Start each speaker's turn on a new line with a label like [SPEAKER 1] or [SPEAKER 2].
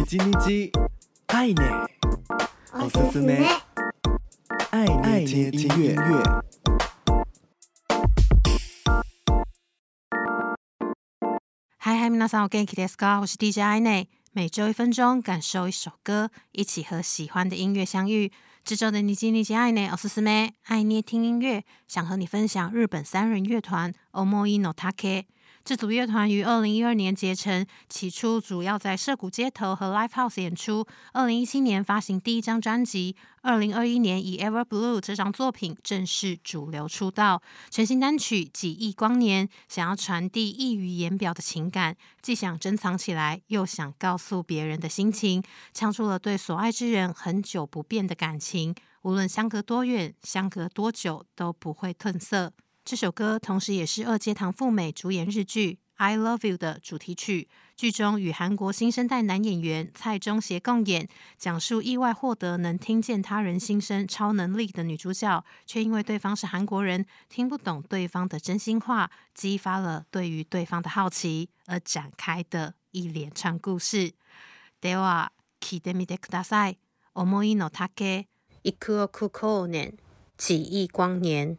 [SPEAKER 1] 你叽你叽，爱你，おすすめ，爱爱听音乐。
[SPEAKER 2] 嗨嗨，皆さんお元気ですか？我是 DJ 爱内，每周一分钟，感受一首歌，一起和喜欢的音乐相遇。这周的你叽你叽爱内，おすすめ，爱捏听音乐，想和你分享日本三人乐团 Omoi no Take。 这组乐团于二零一二年结成，起初主要在涩谷街头和 Live House 演出。二零一七年发行第一张专辑，二零二一年以 Ever Blue 这张作品正式主流出道。全新单曲《几亿光年》想要传递溢于言表的情感，既想珍藏起来，又想告诉别人的心情，唱出了对所爱之人很久不变的感情，无论相隔多远，相隔多久，都不会褪色。这首歌同时也是二阶堂富美主演日剧《I Love You》的主题曲。剧中与韩国新生代男演员蔡中协共演，讲述意外获得能听见他人心声超能力的女主角，却因为对方是韩国人，听不懂对方的真心话，激发了对于对方的好奇而展开的一连串故事。では闻いてみてください。思いの丈、几亿光年，几亿光年。